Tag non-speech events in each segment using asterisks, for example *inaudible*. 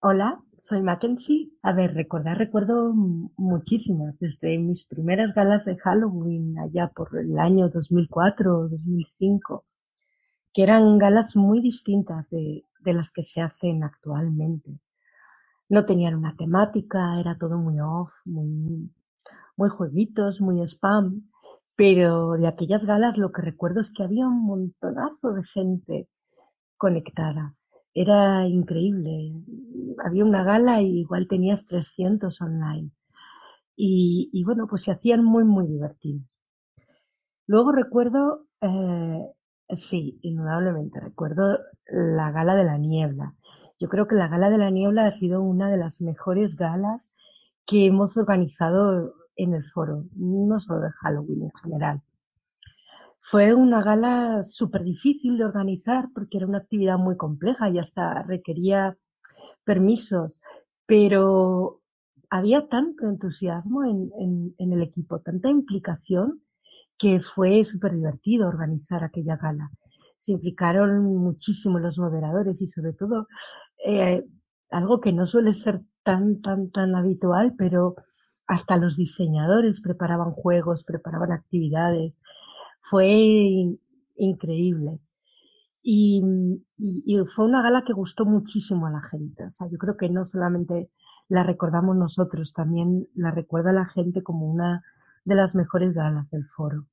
Hola, soy Mackenzie. A ver, recordar, recuerdo muchísimas, desde mis primeras galas de Halloween allá por el año 2004 o 2005, que eran galas muy distintas de, de las que se hacen actualmente. No tenían una temática, era todo muy off, muy, muy jueguitos, muy spam, pero de aquellas galas lo que recuerdo es que había un montonazo de gente conectada. Era increíble. Había una gala y igual tenías 300 online. Y, y bueno, pues se hacían muy, muy divertidos. Luego recuerdo, eh, sí, indudablemente, recuerdo la gala de la niebla. Yo creo que la gala de la niebla ha sido una de las mejores galas que hemos organizado en el foro, no solo de Halloween en general. Fue una gala súper difícil de organizar porque era una actividad muy compleja y hasta requería permisos, pero había tanto entusiasmo en, en- el equipo, tanta implicación, que fue súper divertido organizar aquella gala. Se implicaron muchísimo los moderadores y sobre todo eh, algo que no suele ser tan, tan, tan habitual, pero hasta los diseñadores preparaban juegos, preparaban actividades. Fue in- increíble. Y, fue una gala que gustó muchísimo a la gente. O sea, yo creo que no solamente la recordamos nosotros, también la recuerda la gente como una de las mejores galas del foro.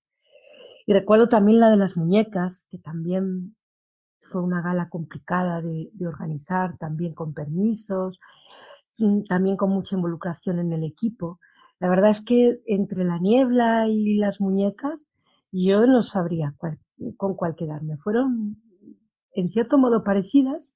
Y recuerdo también la de las muñecas, que también fue una gala complicada de, organizar, también con permisos, mm, también con mucha involucración en el equipo. La verdad es que entre la niebla y las muñecas, yo no sabría con cuál quedarme. Fueron en cierto modo parecidas,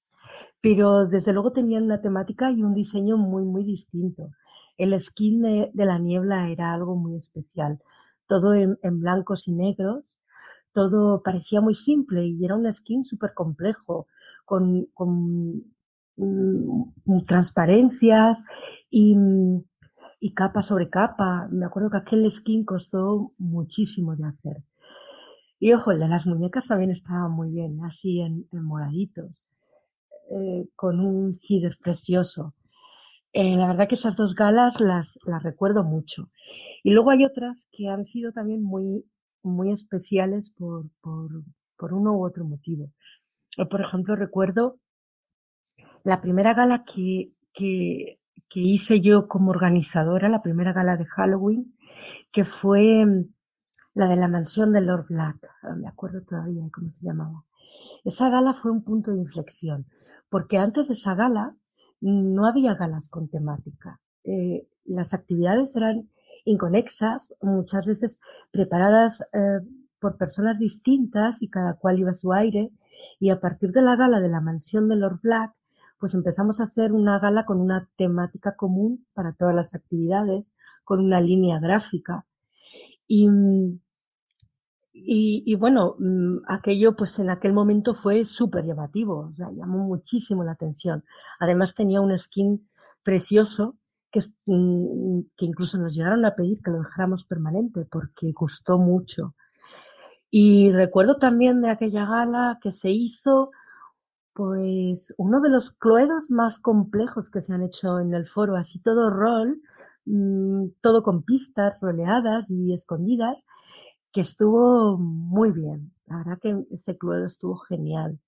pero desde luego tenían una temática y un diseño muy, muy distinto. El skin de, la niebla era algo muy especial, todo en, blancos y negros, todo parecía muy simple y era un skin súper complejo, con, con mm, transparencias y capa sobre capa. Me acuerdo que aquel skin costó muchísimo de hacer. Y ojo, el de las muñecas también estaba muy bien, así en, moraditos, eh, con un header precioso. Eh, la verdad que esas dos galas las, las recuerdo mucho. Y luego hay otras que han sido también muy, muy especiales por, por, por uno u otro motivo. Por ejemplo, recuerdo la primera gala que, que, que hice yo como organizadora, la primera gala de Halloween, que fue mm, la de la mansión de Lord Black. Ah, Me acuerdo todavía de cómo se llamaba. Esa gala fue un punto de inflexión, porque antes de esa gala no había galas con temática. Eh, las actividades eran inconexas, muchas veces preparadas eh, por personas distintas y cada cual iba a su aire. Y a partir de la gala de la mansión de Lord Black, pues empezamos a hacer una gala con una temática común para todas las actividades, con una línea gráfica. Y, mm, y, bueno, mm, aquello pues en aquel momento fue súper llamativo, o sea, llamó muchísimo la atención. Además tenía un skin precioso mm, que incluso nos llegaron a pedir que lo dejáramos permanente porque gustó mucho. Y recuerdo también de aquella gala que se hizo pues uno de los cluedos más complejos que se han hecho en el foro, así todo rol, mm, todo con pistas roleadas y escondidas que estuvo muy bien. La verdad que ese cluedo estuvo genial.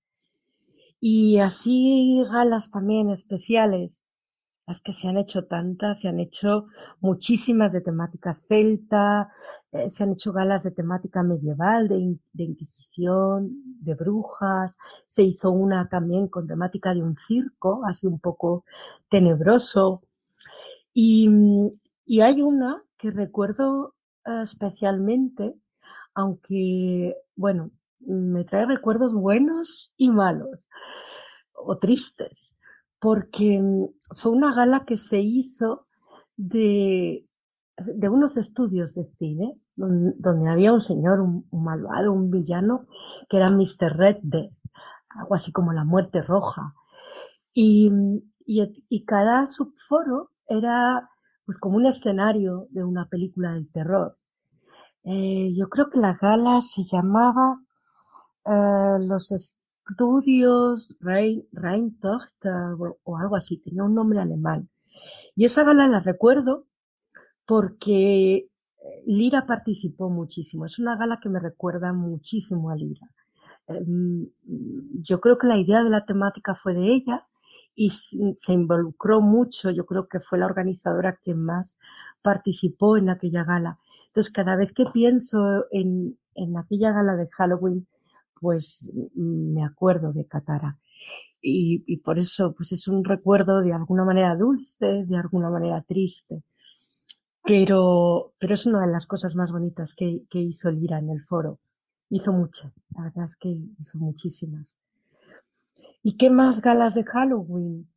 Y así galas también especiales, las que se han hecho tantas, se han hecho muchísimas de temática celta, eh, se han hecho galas de temática medieval, de, in- de Inquisición, de brujas, se hizo una también con temática de un circo, así un poco tenebroso. Y, y hay una que recuerdo eh, especialmente, aunque, bueno, me trae recuerdos buenos y malos, o tristes, porque mm, fue una gala que se hizo de, de unos estudios de cine, don- donde había un señor, un, malvado, un villano, que era Mr. Red Death, algo así como la muerte roja. Y, y, y cada subforo era pues como un escenario de una película de terror. Eh, yo creo que la gala se llamaba eh, los, es- Studios Rein, Rheintochter o, algo así, tenía un nombre alemán. Y esa gala la recuerdo porque Lira participó muchísimo. Es una gala que me recuerda muchísimo a Lira. Em, yo creo que la idea de la temática fue de ella y se involucró mucho. Yo creo que fue la organizadora que más participó en aquella gala. Entonces, cada vez que pienso en, en aquella gala de Halloween, pues me acuerdo de Katara. Y, y, por eso, pues es un recuerdo de alguna manera dulce, de alguna manera triste. Pero, pero es una de las cosas más bonitas que, que hizo Lira en el foro. Hizo muchas, la verdad es que hizo muchísimas. ¿Y qué más galas de Halloween?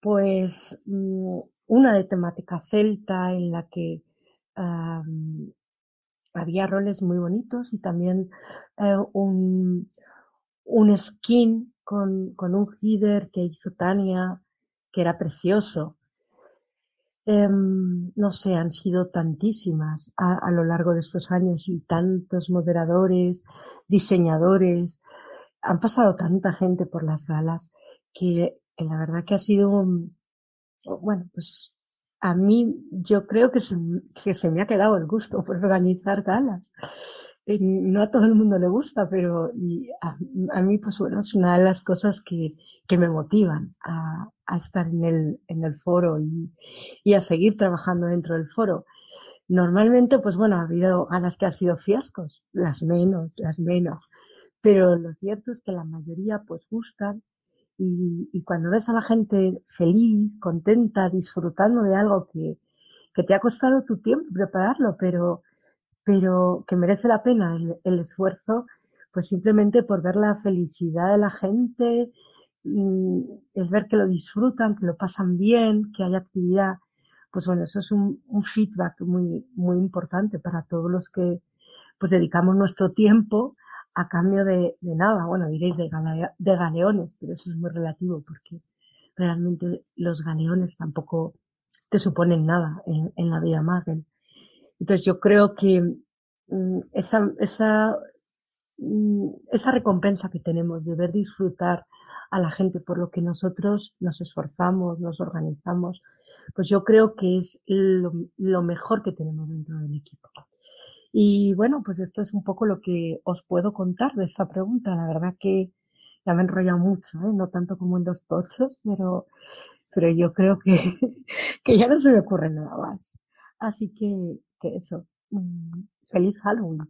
Pues mm, una de temática celta en la que había roles muy bonitos y también eh, un, un skin con, con un header que hizo Tania, que era precioso. Em, no sé, han sido tantísimas a, lo largo de estos años y tantos moderadores, diseñadores, han pasado tanta gente por las galas que la verdad que ha sido, bueno, pues a mí yo creo que se, que se me ha quedado el gusto por organizar galas. Eh, no a todo el mundo le gusta, pero a, mí pues bueno, es una de las cosas que, que me motivan a, a, estar en el, en el foro y, y, a seguir trabajando dentro del foro. Normalmente pues bueno, ha habido galas que han sido fiascos, las menos, las menos, pero lo cierto es que la mayoría pues gustan y, y, cuando ves a la gente feliz, contenta, disfrutando de algo que, que te ha costado tu tiempo prepararlo, pero, pero que merece la pena el, el, esfuerzo, pues simplemente por ver la felicidad de la gente, mm, es ver que lo disfrutan, que lo pasan bien, que hay actividad, pues bueno, eso es un, un feedback muy, muy importante para todos los que pues dedicamos nuestro tiempo a cambio de, de nada. Bueno, diréis de, de galeones, pero eso es muy relativo porque realmente los galeones tampoco te suponen nada en, la vida Magel. Entonces yo creo que mm, esa, esa, mm, esa recompensa que tenemos de ver disfrutar a la gente por lo que nosotros nos esforzamos, nos organizamos, pues yo creo que es lo mejor que tenemos dentro del equipo. Y bueno, pues esto es un poco lo que os puedo contar de esta pregunta. La verdad que ya me he enrollado mucho, ¿eh? no tanto como en los tochos, pero, pero yo creo que, *laughs* que ya no se me ocurre nada más. Así que, que eso. Mm, feliz Halloween.